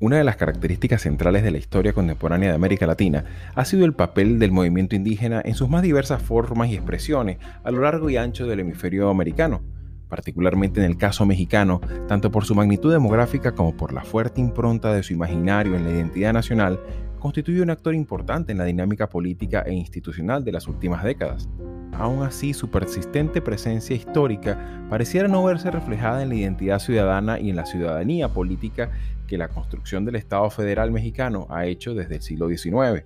Una de las características centrales de la historia contemporánea de América Latina ha sido el papel del movimiento indígena en sus más diversas formas y expresiones a lo largo y ancho del hemisferio americano, particularmente en el caso mexicano, tanto por su magnitud demográfica como por la fuerte impronta de su imaginario en la identidad nacional, constituye un actor importante en la dinámica política e institucional de las últimas décadas. Aún así, su persistente presencia histórica pareciera no verse reflejada en la identidad ciudadana y en la ciudadanía política que la construcción del Estado federal mexicano ha hecho desde el siglo XIX.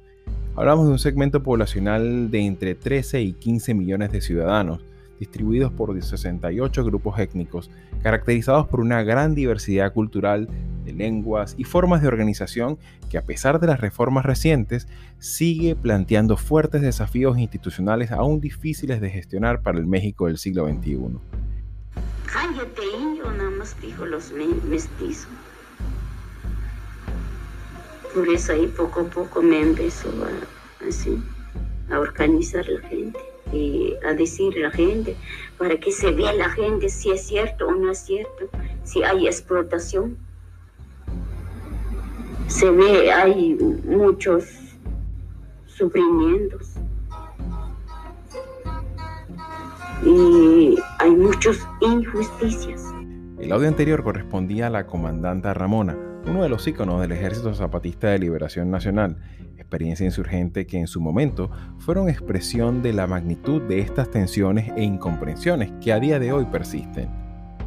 Hablamos de un segmento poblacional de entre 13 y 15 millones de ciudadanos, distribuidos por 68 grupos étnicos, caracterizados por una gran diversidad cultural de lenguas y formas de organización que a pesar de las reformas recientes sigue planteando fuertes desafíos institucionales aún difíciles de gestionar para el México del siglo XXI. Por eso ahí poco a poco me empezó a, así, a organizar la gente y a decir la gente para que se vea la gente si es cierto o no es cierto, si hay explotación. Se ve, hay muchos sufrimientos y hay muchas injusticias. El audio anterior correspondía a la comandanta Ramona, uno de los íconos del Ejército Zapatista de Liberación Nacional, experiencia insurgente que en su momento fueron expresión de la magnitud de estas tensiones e incomprensiones que a día de hoy persisten.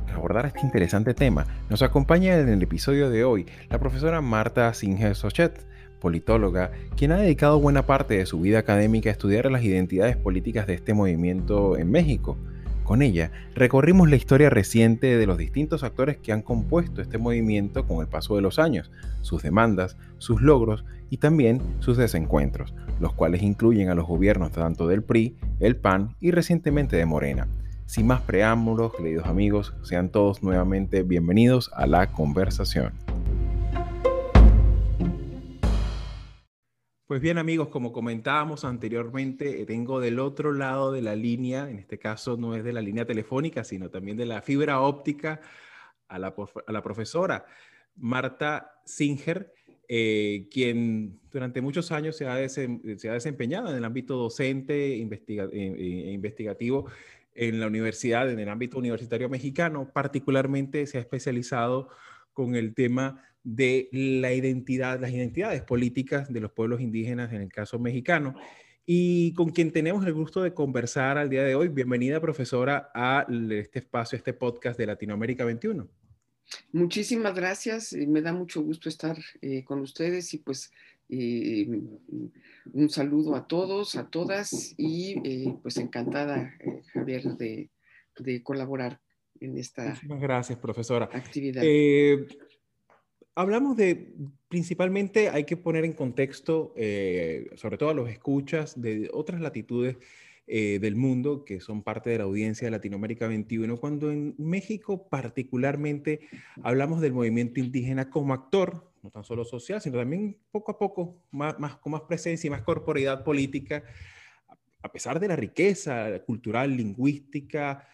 Para abordar este interesante tema, nos acompaña en el episodio de hoy la profesora Marta Singer Sochet, politóloga, quien ha dedicado buena parte de su vida académica a estudiar las identidades políticas de este movimiento en México con ella recorrimos la historia reciente de los distintos actores que han compuesto este movimiento con el paso de los años, sus demandas, sus logros y también sus desencuentros, los cuales incluyen a los gobiernos tanto del PRI, el PAN y recientemente de Morena. Sin más preámbulos, queridos amigos, sean todos nuevamente bienvenidos a la conversación. Pues bien amigos, como comentábamos anteriormente, tengo del otro lado de la línea, en este caso no es de la línea telefónica, sino también de la fibra óptica, a la, profesora Marta Singer, eh, quien durante muchos años se ha, desempeñado en el ámbito docente e investigativo en la universidad, en el ámbito universitario mexicano, particularmente se ha especializado con el tema de la identidad, las identidades políticas de los pueblos indígenas en el caso mexicano y con quien tenemos el gusto de conversar al día de hoy. Bienvenida, profesora, a este espacio, este podcast de Latinoamérica 21. Muchísimas gracias, me da mucho gusto estar eh, con ustedes y pues eh, un saludo a todos, a todas y eh, pues encantada, Javier, de, de, colaborar en esta Muchísimas gracias, profesora. actividad hablamos de, principalmente hay que poner en contexto, eh, sobre todo a los escuchas de otras latitudes eh, del mundo que son parte de la audiencia de Latinoamérica 21, cuando en México particularmente hablamos del movimiento indígena como actor, no tan solo social, sino también poco a poco, más, más, con más presencia y más corporidad política, a pesar de la riqueza cultural, lingüística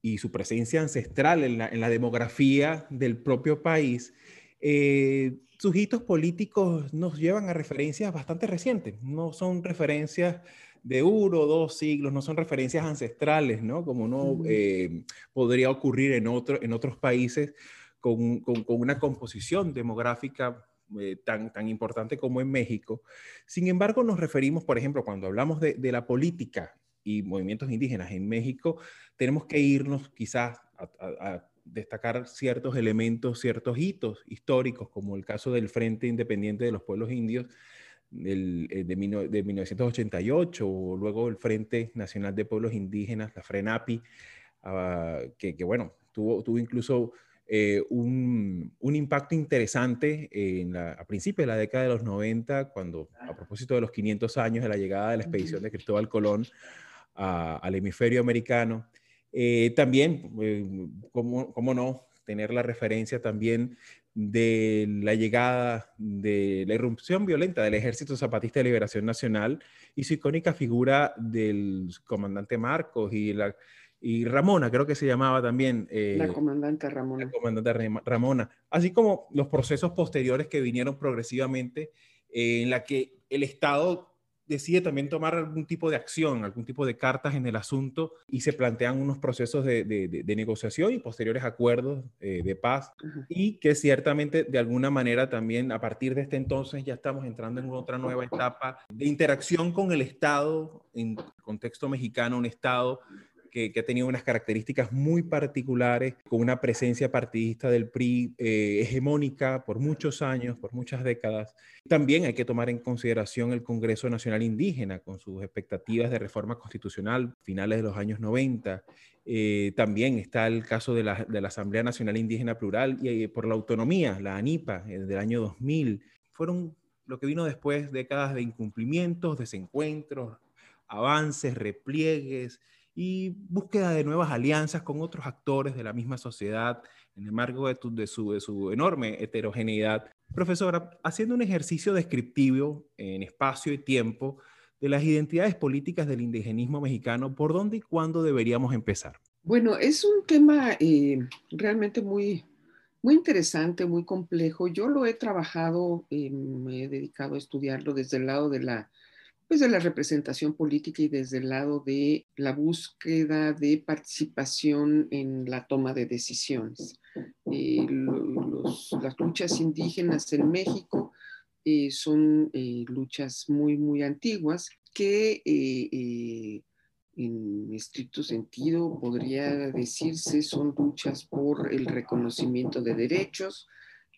y su presencia ancestral en la, en la demografía del propio país, eh, sus hitos políticos nos llevan a referencias bastante recientes, no son referencias de uno o dos siglos, no son referencias ancestrales, ¿no? Como no eh, podría ocurrir en, otro, en otros países con, con, una composición demográfica eh, tan, tan importante como en México. Sin embargo, nos referimos, por ejemplo, cuando hablamos de, de la política y movimientos indígenas en México, tenemos que irnos quizás a, destacar ciertos elementos, ciertos hitos históricos, como el caso del Frente Independiente de los Pueblos Indios eh, de, 1988, o luego el Frente Nacional de Pueblos Indígenas, la FRENAPI, ah, que, bueno, tuvo, tuvo incluso eh, un, un, impacto interesante en la, a principios de la década de los 90, cuando a propósito de los 500 años de la llegada de la expedición de Cristóbal Colón al hemisferio americano. Eh, también, eh, ¿cómo, ¿cómo, no, tener la referencia también de la llegada de la irrupción violenta del Ejército Zapatista de Liberación Nacional y su icónica figura del comandante Marcos y la y Ramona, creo que se llamaba también. Eh, la comandante Ramona. La comandante Ramona. Así como los procesos posteriores que vinieron progresivamente, eh, en la que el Estado decide también tomar algún tipo de acción, algún tipo de cartas en el asunto y se plantean unos procesos de, de, negociación y posteriores acuerdos eh, de paz. Y que ciertamente de alguna manera también a partir de este entonces ya estamos entrando en otra nueva etapa de interacción con el Estado en contexto mexicano, un Estado que, ha tenido unas características muy particulares, con una presencia partidista del PRI eh, hegemónica por muchos años, por muchas décadas. También hay que tomar en consideración el Congreso Nacional Indígena, con sus expectativas de reforma constitucional finales de los años 90. Eh, también está el caso de la, Asamblea Nacional Indígena Plural y eh, por la autonomía, la ANIPA, del año 2000. Fueron lo que vino después décadas de incumplimientos, desencuentros, avances, repliegues, y búsqueda de nuevas alianzas con otros actores de la misma sociedad en el marco de, su, de su enorme heterogeneidad. Profesora, haciendo un ejercicio descriptivo en espacio y tiempo de las identidades políticas del indigenismo mexicano, ¿por dónde y cuándo deberíamos empezar? Bueno, es un tema eh, realmente muy, muy interesante, muy complejo. Yo lo he trabajado, eh, me he dedicado a estudiarlo desde el lado de la pues de la representación política y desde el lado de la búsqueda de participación en la toma de decisiones. Eh, las luchas indígenas en México eh, son eh, luchas muy, muy antiguas que en estricto sentido podría decirse son luchas por el reconocimiento de derechos,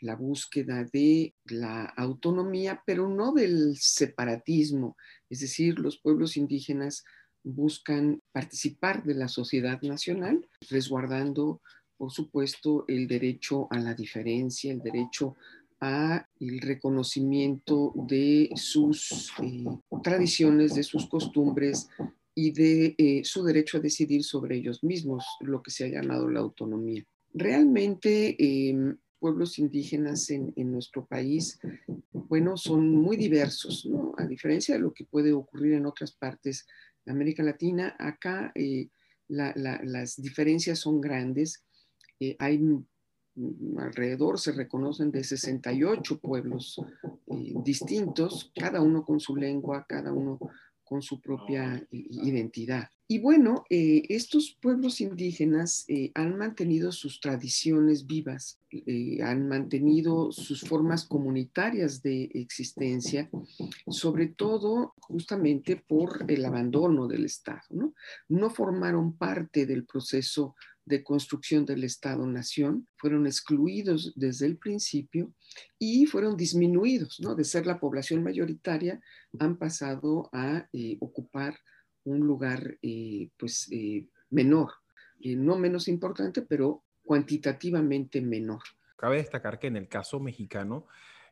la búsqueda de la autonomía, pero no del separatismo, es decir, los pueblos indígenas buscan participar de la sociedad nacional, resguardando, por supuesto, el derecho a la diferencia, el derecho a el reconocimiento de sus eh, tradiciones, de sus costumbres y de eh, su derecho a decidir sobre ellos mismos, lo que se ha llamado la autonomía. Realmente em, pueblos indígenas en, nuestro país, bueno, son muy diversos, ¿no? A diferencia de lo que puede ocurrir en otras partes de América Latina, acá eh, las diferencias son grandes. Eh, hay mm, alrededor, se reconocen de 68 pueblos eh, distintos, cada uno con su lengua, cada uno con su propia identidad. Y bueno, eh, estos pueblos indígenas eh, han mantenido sus tradiciones vivas, eh, han mantenido sus formas comunitarias de existencia, sobre todo justamente por el abandono del Estado. No, no formaron parte del proceso de construcción del Estado-Nación, fueron excluidos desde el principio y fueron disminuidos, ¿no? De ser la población mayoritaria, han pasado a ocupar un lugar eh, pues eh, menor, eh, no menos importante, pero cuantitativamente menor. Cabe destacar que en el caso mexicano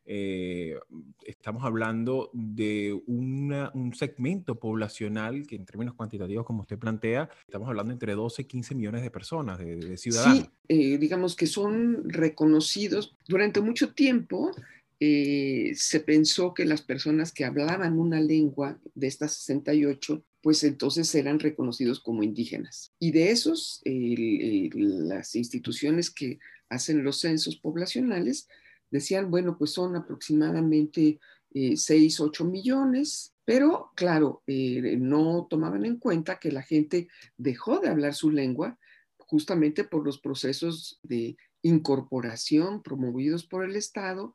estamos hablando de un segmento poblacional que en términos cuantitativos, como usted plantea, estamos hablando entre 12 y 15 millones de personas, de, ciudadanos. Sí, digamos que son reconocidos durante mucho tiempo. se pensó que las personas que hablaban una lengua de estas 68 pues entonces eran reconocidos como indígenas. Y de esos, las instituciones que hacen los censos poblacionales decían, bueno, pues son aproximadamente 6, eh, 8 millones, pero claro, eh, no tomaban en cuenta que la gente dejó de hablar su lengua justamente por los procesos de incorporación promovidos por el Estado,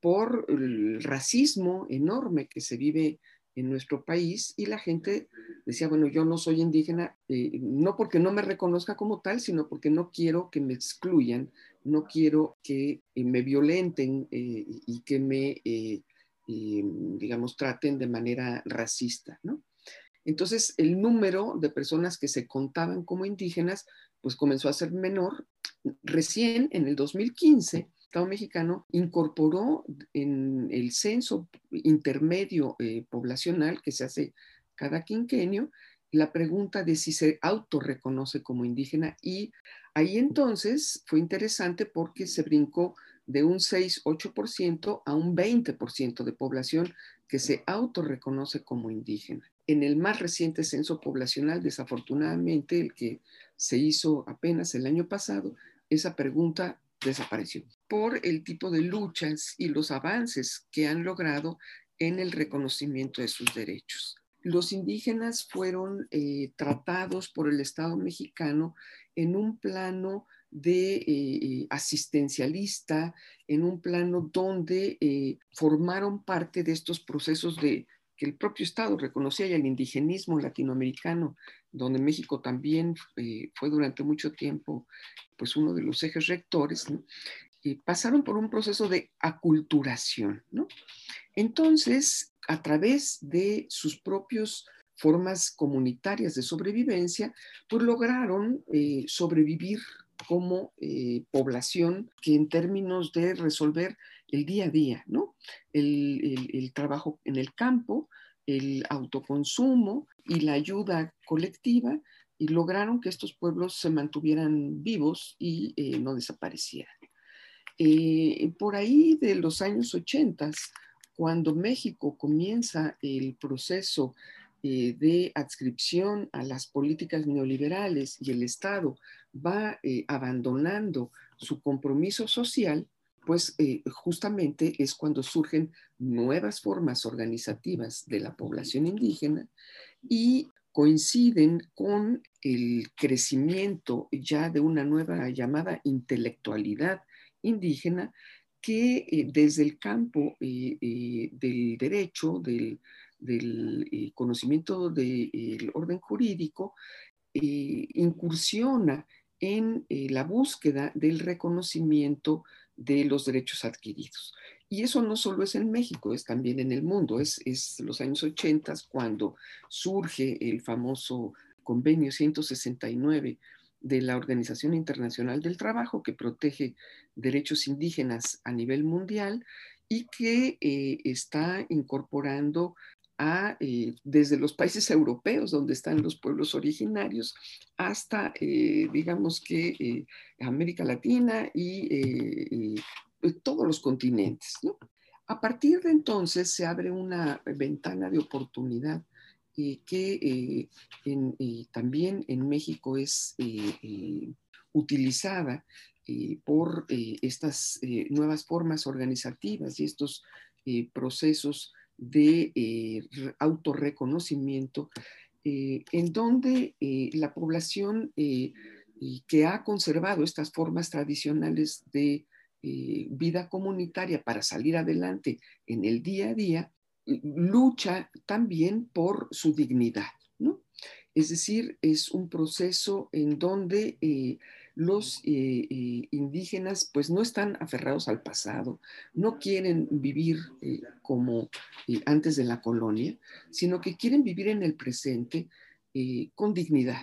por el racismo enorme que se vive en nuestro país y la gente decía, bueno, yo no soy indígena, eh, no porque no me reconozca como tal, sino porque no quiero que me excluyan, no quiero que eh, me violenten eh, y que me, digamos, traten de manera racista, ¿no? Entonces, el número de personas que se contaban como indígenas, pues comenzó a ser menor. Recién, en el 2015, Estado mexicano incorporó en el censo intermedio eh, poblacional que se hace cada quinquenio la pregunta de si se autorreconoce como indígena y ahí entonces fue interesante porque se brincó de un 6-8% a un 20% de población que se autorreconoce como indígena. En el más reciente censo poblacional, desafortunadamente, el que se hizo apenas el año pasado, esa pregunta desapareció por el tipo de luchas y los avances que han logrado en el reconocimiento de sus derechos. Los indígenas fueron eh, tratados por el Estado mexicano en un plano de eh, eh, asistencialista, en un plano donde formaron parte de estos procesos de que el propio Estado reconocía y el indigenismo latinoamericano, donde México también fue durante mucho tiempo pues uno de los ejes rectores, pasaron por un proceso de aculturación, ¿no? Entonces, a través de sus propias formas comunitarias de sobrevivencia, pues lograron eh, sobrevivir como eh, población que en términos de resolver el día a día, ¿no? el, trabajo en el campo, el autoconsumo y la ayuda colectiva, y lograron que estos pueblos se mantuvieran vivos y eh, no desaparecieran. Por ahí de los años 80, cuando México comienza el proceso eh, de adscripción a las políticas neoliberales y el Estado va eh, abandonando su compromiso social, pues justamente es cuando surgen nuevas formas organizativas de la población indígena y coinciden con el crecimiento ya de una nueva llamada intelectualidad indígena que eh, desde el campo eh, eh, del derecho, del, conocimiento del orden jurídico, incursiona en la búsqueda del reconocimiento de los derechos adquiridos. Y eso no solo es en México, es también en el mundo. Es, es los años 80 cuando surge el famoso convenio 169 de la Organización Internacional del Trabajo, que protege derechos indígenas a nivel mundial y que eh, está incorporando a, eh, desde los países europeos, donde están los pueblos originarios, hasta, eh, digamos que, América Latina y todos los continentes. A partir de entonces se abre una ventana de oportunidad que eh, también en México es eh, eh, utilizada por estas nuevas formas organizativas y estos procesos de autorreconocimiento, en donde la población que ha conservado estas formas tradicionales de vida comunitaria para salir adelante en el día a día, lucha también por su dignidad, ¿no? Es decir, es un proceso en donde eh, los eh, eh, indígenas pues no están aferrados al pasado, no quieren vivir como antes de la colonia, sino que quieren vivir en el presente con dignidad.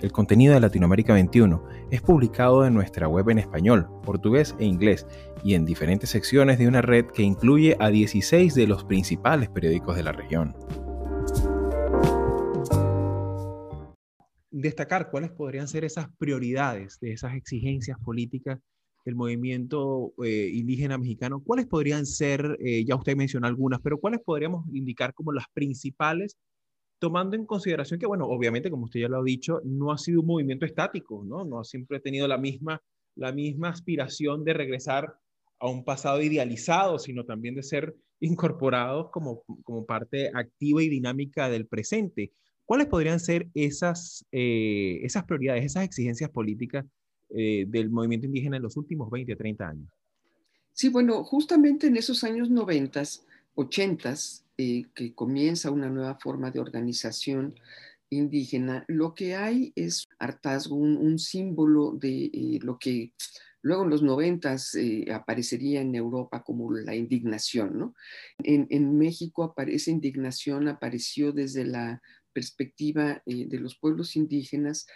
El contenido de Latinoamérica 21 es publicado en nuestra web en español, portugués e inglés y en diferentes secciones de una red que incluye a 16 de los principales periódicos de la región. Destacar cuáles podrían ser esas prioridades de esas exigencias políticas del movimiento eh, indígena mexicano, ¿cuáles podrían ser, eh, ya usted mencionó algunas, pero cuáles podríamos indicar como las principales, tomando en consideración que, bueno, obviamente, como usted ya lo ha dicho, no ha sido un movimiento estático, ¿no? No ha siempre tenido la misma, la misma aspiración de regresar a un pasado idealizado, sino también de ser incorporados como, como parte activa y dinámica del presente. ¿Cuáles podrían ser esas, eh, esas prioridades, esas exigencias políticas eh, del movimiento indígena en los últimos 20 o 30 años? Sí, bueno, justamente en esos años 90, 80, eh, que comienza una nueva forma de organización indígena, lo que hay es hartazgo, un, símbolo de lo que luego en los 90 aparecería en Europa como la indignación, ¿no? En, México aparece indignación, apareció desde la perspectiva eh, de los pueblos indígenas,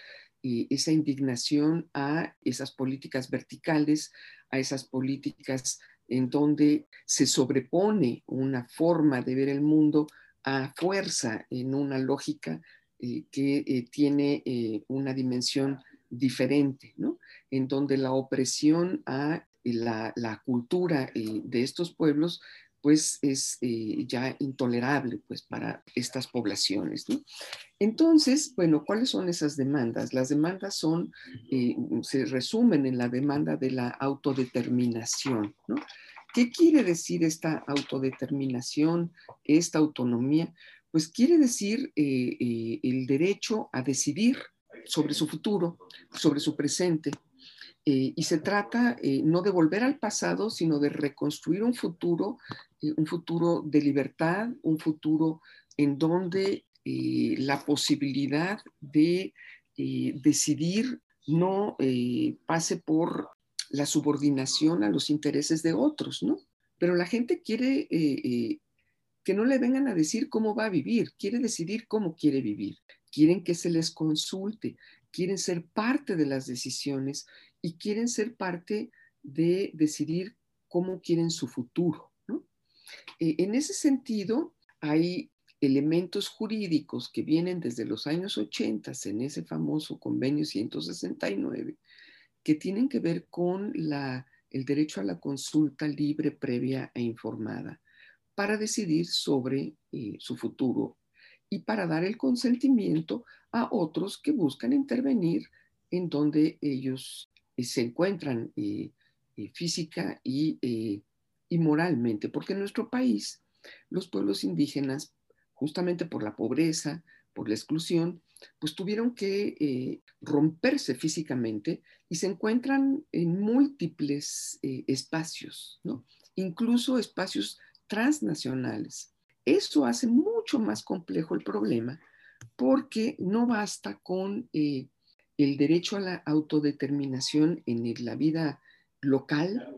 eh, esa indignación a esas políticas verticales, a esas políticas en donde se sobrepone una forma de ver el mundo a fuerza en una lógica eh, que tiene una dimensión diferente, ¿no? En donde la opresión a la cultura de estos pueblos pues es eh, ya intolerable pues para estas poblaciones. Entonces, bueno, ¿cuáles son esas demandas? Las demandas son, eh, se resumen en la demanda de la autodeterminación. ¿no? ¿Qué quiere decir esta autodeterminación, esta autonomía? Pues quiere decir eh, el derecho a decidir sobre su futuro, sobre su presente, eh, y se trata eh, no de volver al pasado, sino de reconstruir un futuro, eh, un futuro de libertad, un futuro en donde la posibilidad de decidir no pase por la subordinación a los intereses de otros, ¿no? Pero la gente quiere que no le vengan a decir cómo va a vivir, quiere decidir cómo quiere vivir, quieren que se les consulte, quieren ser parte de las decisiones y quieren ser parte de decidir cómo quieren su futuro. Eh, en ese sentido, hay elementos jurídicos que vienen desde los años 80 en ese famoso convenio 169 que tienen que ver con la, el derecho a la consulta libre, previa e informada para decidir sobre eh, su futuro y para dar el consentimiento a otros que buscan intervenir en donde ellos se encuentran eh, eh, física y, moralmente, porque en nuestro país los pueblos indígenas, justamente por la pobreza, por la exclusión, pues tuvieron que romperse físicamente y se encuentran en múltiples espacios, ¿no? incluso espacios transnacionales. Eso hace mucho más complejo el problema porque no basta con el derecho a la autodeterminación en la vida local,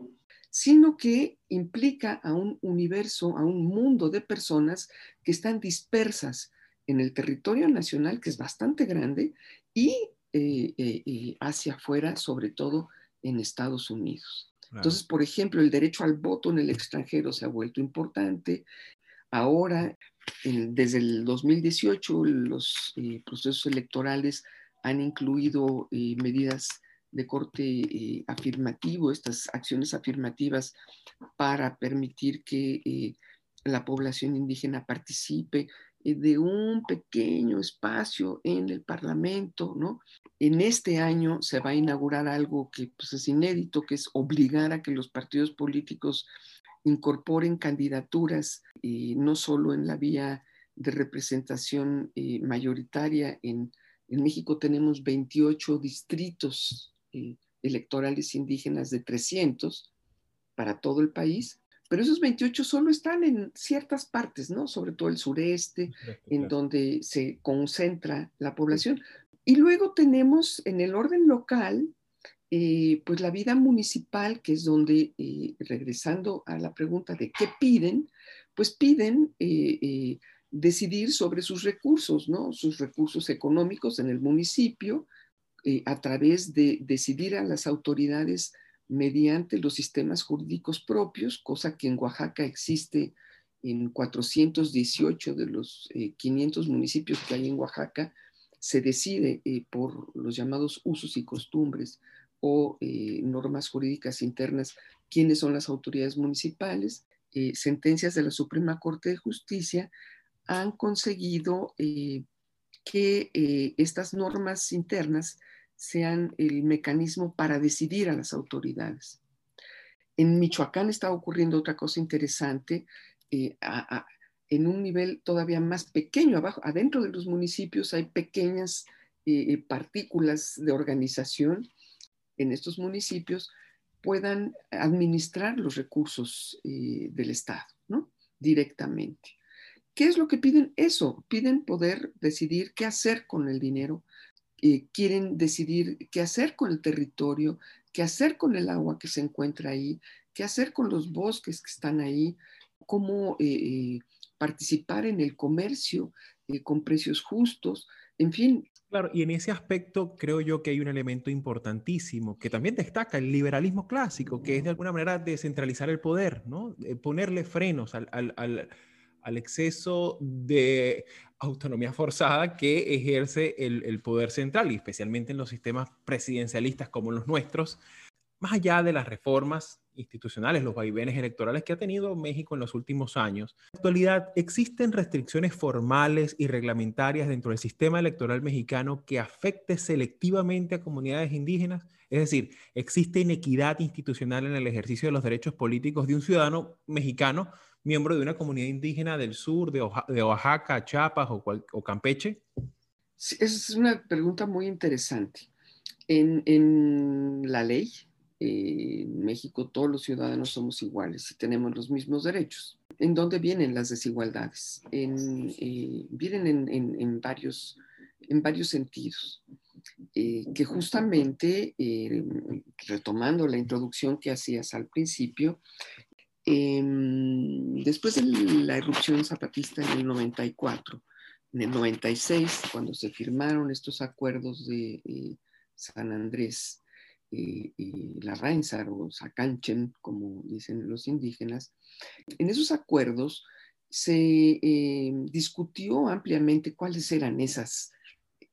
sino que implica a un universo, a un mundo de personas que están dispersas en el territorio nacional, que es bastante grande, y eh, eh, hacia afuera, sobre todo en Estados Unidos. Entonces, por ejemplo, el derecho al voto en el extranjero se ha vuelto importante. Ahora, desde el 2018, los eh, procesos electorales han incluido eh, medidas de corte eh, afirmativo, estas acciones afirmativas para permitir que eh, la población indígena participe de un pequeño espacio en el Parlamento, ¿no? En este año se va a inaugurar algo que pues, es inédito, que es obligar a que los partidos políticos incorporen candidaturas, no solo en la vía de representación mayoritaria en en México tenemos 28 distritos eh, electorales indígenas de 300 para todo el país, pero esos 28 solo están en ciertas partes, ¿no? Sobre todo el sureste, en donde se concentra la población. Y luego tenemos en el orden local, eh, pues la vida municipal, que es donde, eh, regresando a la pregunta de qué piden, pues piden decidir sobre sus recursos, ¿no? Sus recursos económicos en el municipio, eh, a través de decidir a las autoridades mediante los sistemas jurídicos propios, cosa que en Oaxaca existe en 418 de los 500 eh, municipios que hay en Oaxaca, se decide eh, por los llamados usos y costumbres o normas jurídicas internas quiénes son las autoridades municipales, sentencias de la Suprema Corte de Justicia han conseguido que estas normas internas sean el mecanismo para decidir a las autoridades. En Michoacán está ocurriendo otra cosa interesante. en un nivel todavía más pequeño, adentro de los municipios hay pequeñas partículas de organización en estos municipios puedan administrar los recursos eh, del Estado, ¿no? Directamente. ¿Qué es lo que piden? Eso, piden poder decidir qué hacer con el dinero, eh, quieren decidir qué hacer con el territorio, qué hacer con el agua que se encuentra ahí, qué hacer con los bosques que están ahí, cómo eh, participar en el comercio con precios justos, en fin, Claro, y en ese aspecto creo yo que hay un elemento importantísimo que también destaca el liberalismo clásico, que es de alguna manera descentralizar el poder, ¿no? Eh, ponerle frenos al, al, exceso de autonomía forzada que ejerce el, el, poder central, y especialmente en los sistemas presidencialistas como los nuestros, más allá de las reformas institucionales, los vaivenes electorales que ha tenido México en los últimos años. En la actualidad, ¿existen restricciones formales y reglamentarias dentro del sistema electoral mexicano que afecte selectivamente a comunidades indígenas? Es decir, ¿existe inequidad institucional en el ejercicio de los derechos políticos de un ciudadano mexicano, miembro de una comunidad indígena del sur, de, Oaxaca, Chiapas o, o Campeche? es una pregunta muy interesante. En, en la ley, en México todos los ciudadanos somos iguales y tenemos los mismos derechos. ¿En dónde vienen las desigualdades? Eh, vienen en, varios, en varios sentidos. Eh, que justamente, eh, retomando la introducción que hacías al principio, em, después de la erupción zapatista en el 94, en el 96, cuando se firmaron estos acuerdos de San Andrés, y, Reinsar o Sacanchen, como dicen los indígenas, en esos acuerdos se eh, discutió ampliamente cuáles eran e,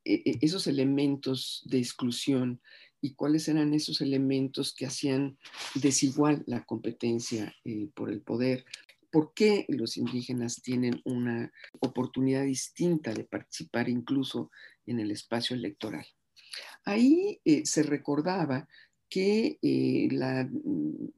e, esos elementos de exclusión y cuáles eran esos elementos que hacían desigual la competencia eh, por el poder. ¿Por qué los indígenas tienen una oportunidad distinta de participar incluso en el espacio electoral? Ahí eh, se recordaba que eh, la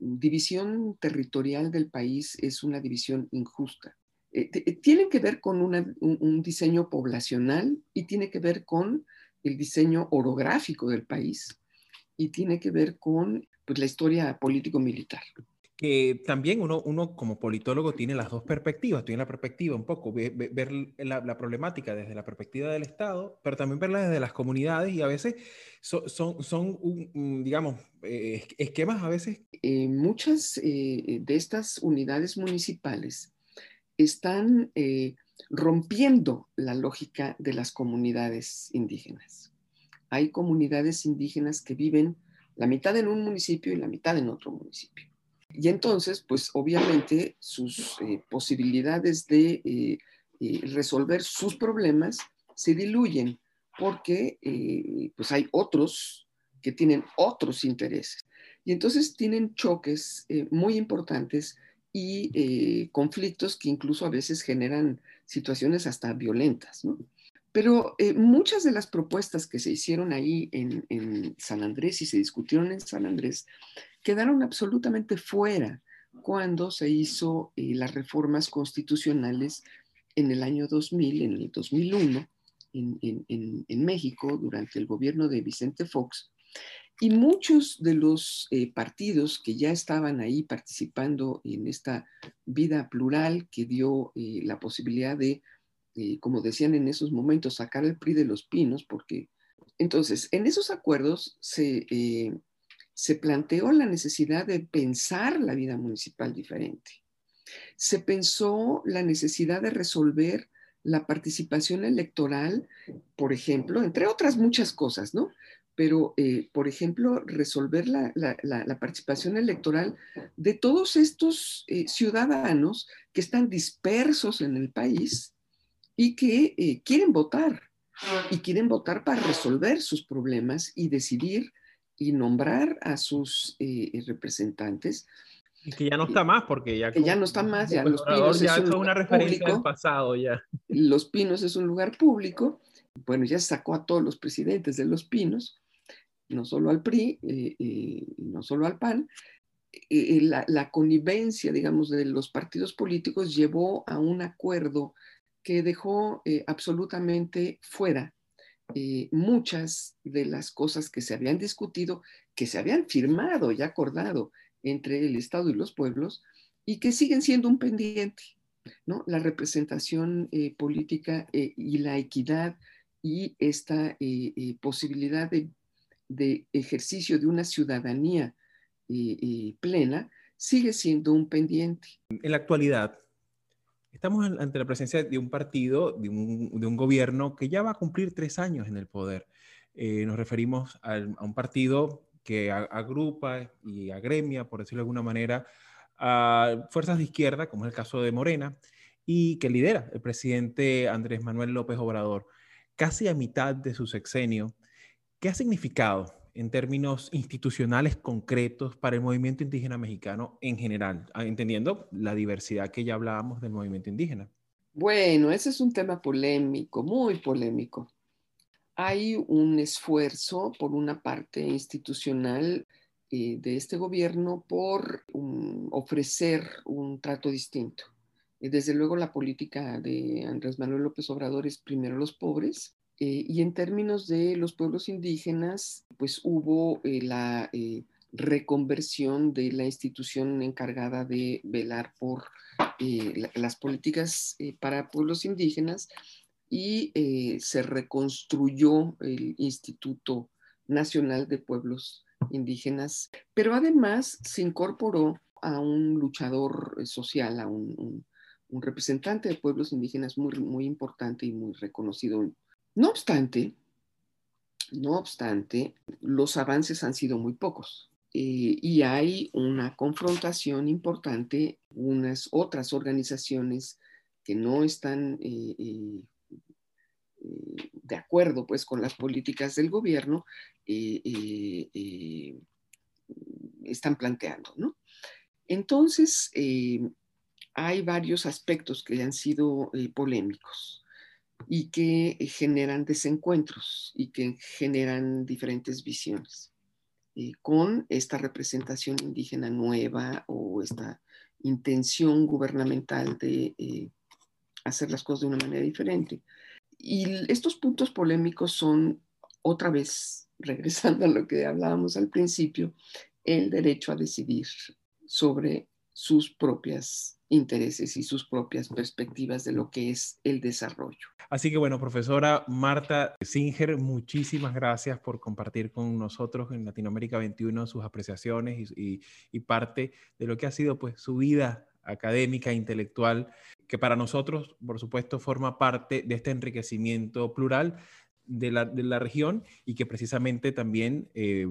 división territorial del país es una división injusta. Eh, tiene que ver con un, diseño poblacional y tiene que ver con el diseño orográfico del país y tiene que ver con pues, la historia político-militar que también uno, uno como politólogo tiene las dos perspectivas, tiene la perspectiva un poco, ver, la, problemática desde la perspectiva del Estado, pero también verla desde las comunidades y a veces son, son, digamos, eh, esquemas a veces. Eh, muchas eh, de estas unidades municipales están rompiendo la lógica de las comunidades indígenas. Hay comunidades indígenas que viven la mitad en un municipio y la mitad en otro municipio y entonces, pues obviamente sus eh, posibilidades de eh, eh, resolver sus problemas se diluyen porque pues hay otros que tienen otros intereses. Y entonces tienen choques muy importantes y conflictos que incluso a veces generan situaciones hasta violentas. Pero muchas de las propuestas que se hicieron ahí en, en San Andrés y se discutieron en San Andrés quedaron absolutamente fuera cuando se hizo eh, las reformas constitucionales en el año 2000, en el 2001, en, México, durante el gobierno de Vicente Fox. Y muchos de los eh, partidos que ya estaban ahí participando en esta vida plural que dio eh, la posibilidad de, como decían en esos momentos, sacar el PRI de los pinos, porque entonces en esos acuerdos se se planteó la necesidad de pensar la vida municipal diferente. Se pensó la necesidad de resolver la participación electoral, por ejemplo, entre otras muchas cosas, ¿no? Pero, eh, por ejemplo, resolver la, participación electoral de todos estos eh, ciudadanos que están dispersos en el país y que eh, quieren votar y quieren votar para resolver sus problemas y decidir y nombrar a sus eh, representantes. Y que ya no está más, porque ya, que ya no está más, ya Los Pinos ya es una referencia del pasado ya. Los Pinos es un lugar público. Bueno, ya sacó a todos los presidentes de Los Pinos, no solo al PRI, eh, eh, no solo al PAN. La, la, connivencia, digamos, de los partidos políticos llevó a un acuerdo que dejó absolutamente fuera eh, muchas de las cosas que se habían discutido, que se habían firmado y acordado entre el Estado y los pueblos y que siguen siendo un pendiente, ¿no? La representación eh, política eh, y la equidad y esta posibilidad de, de, ejercicio de una ciudadanía plena sigue siendo un pendiente. En la actualidad, Estamos ante la presencia de un partido, de un, gobierno que ya va a cumplir tres años en el poder. Eh, nos referimos a, un partido que agrupa y agremia, por decirlo de alguna manera, a fuerzas de izquierda, como es el caso de Morena, y que lidera el presidente Andrés Manuel López Obrador, casi a mitad de su sexenio. ¿Qué ha significado en términos institucionales concretos para el movimiento indígena mexicano en general, ah, entendiendo la diversidad que ya hablábamos del movimiento indígena? Bueno, ese es un tema polémico, muy polémico. Hay un esfuerzo por una parte institucional eh, de este gobierno por ofrecer un trato distinto. desde luego la política de Andrés Manuel López Obrador es primero los pobres eh, y en términos de los pueblos indígenas, pues hubo eh, la eh, reconversión de la institución encargada de velar por las políticas para pueblos indígenas y se reconstruyó el Instituto Nacional de Pueblos Indígenas, pero además se incorporó a un luchador social, a un, un representante de pueblos indígenas muy, muy importante y muy reconocido no obstante, no obstante, los avances han sido muy pocos eh, y hay una confrontación importante, unas otras organizaciones que no están eh, eh, de acuerdo pues con las políticas del gobierno están planteando, ¿no? Entonces, hay varios aspectos que han sido polémicos y que generan desencuentros y que generan diferentes visiones. Eh, con esta representación indígena nueva o esta intención gubernamental de eh, hacer las cosas de una manera diferente. Y estos puntos polémicos son, otra vez, regresando a lo que hablábamos al principio, el derecho a decidir sobre sus propias intereses y sus propias perspectivas de lo que es el desarrollo. Así que bueno, profesora Marta Singer, muchísimas gracias por compartir con nosotros en Latinoamérica 21 sus apreciaciones y, parte de lo que ha sido pues su vida académica, intelectual, que para nosotros, por supuesto, forma parte de este enriquecimiento plural de la, de la, región y que precisamente también eh,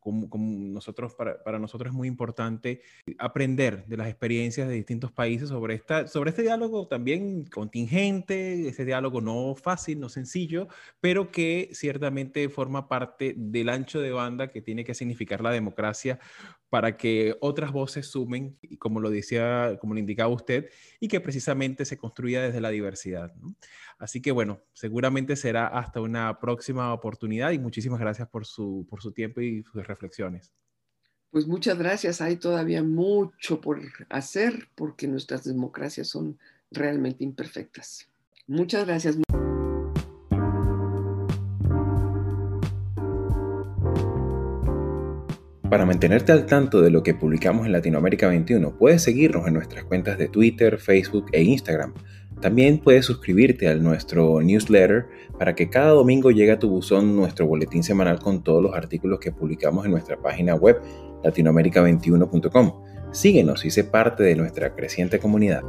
como, nosotros, para, para, nosotros es muy importante aprender de las experiencias de distintos países sobre, esta, sobre este diálogo también contingente, ese diálogo no fácil, no sencillo, pero que ciertamente forma parte del ancho de banda que tiene que significar la democracia para que otras voces sumen, como lo decía, como lo indicaba usted, y que precisamente se construya desde la diversidad. Así que bueno, seguramente será hasta una próxima oportunidad y muchísimas gracias por su, por su tiempo y sus reflexiones. Pues muchas gracias. Hay todavía mucho por hacer porque nuestras democracias son realmente imperfectas. Muchas gracias. Para mantenerte al tanto de lo que publicamos en Latinoamérica 21, puedes seguirnos en nuestras cuentas de Twitter, Facebook e Instagram. También puedes suscribirte a nuestro newsletter para que cada domingo llegue a tu buzón nuestro boletín semanal con todos los artículos que publicamos en nuestra página web latinoamerica21.com. Síguenos y sé parte de nuestra creciente comunidad.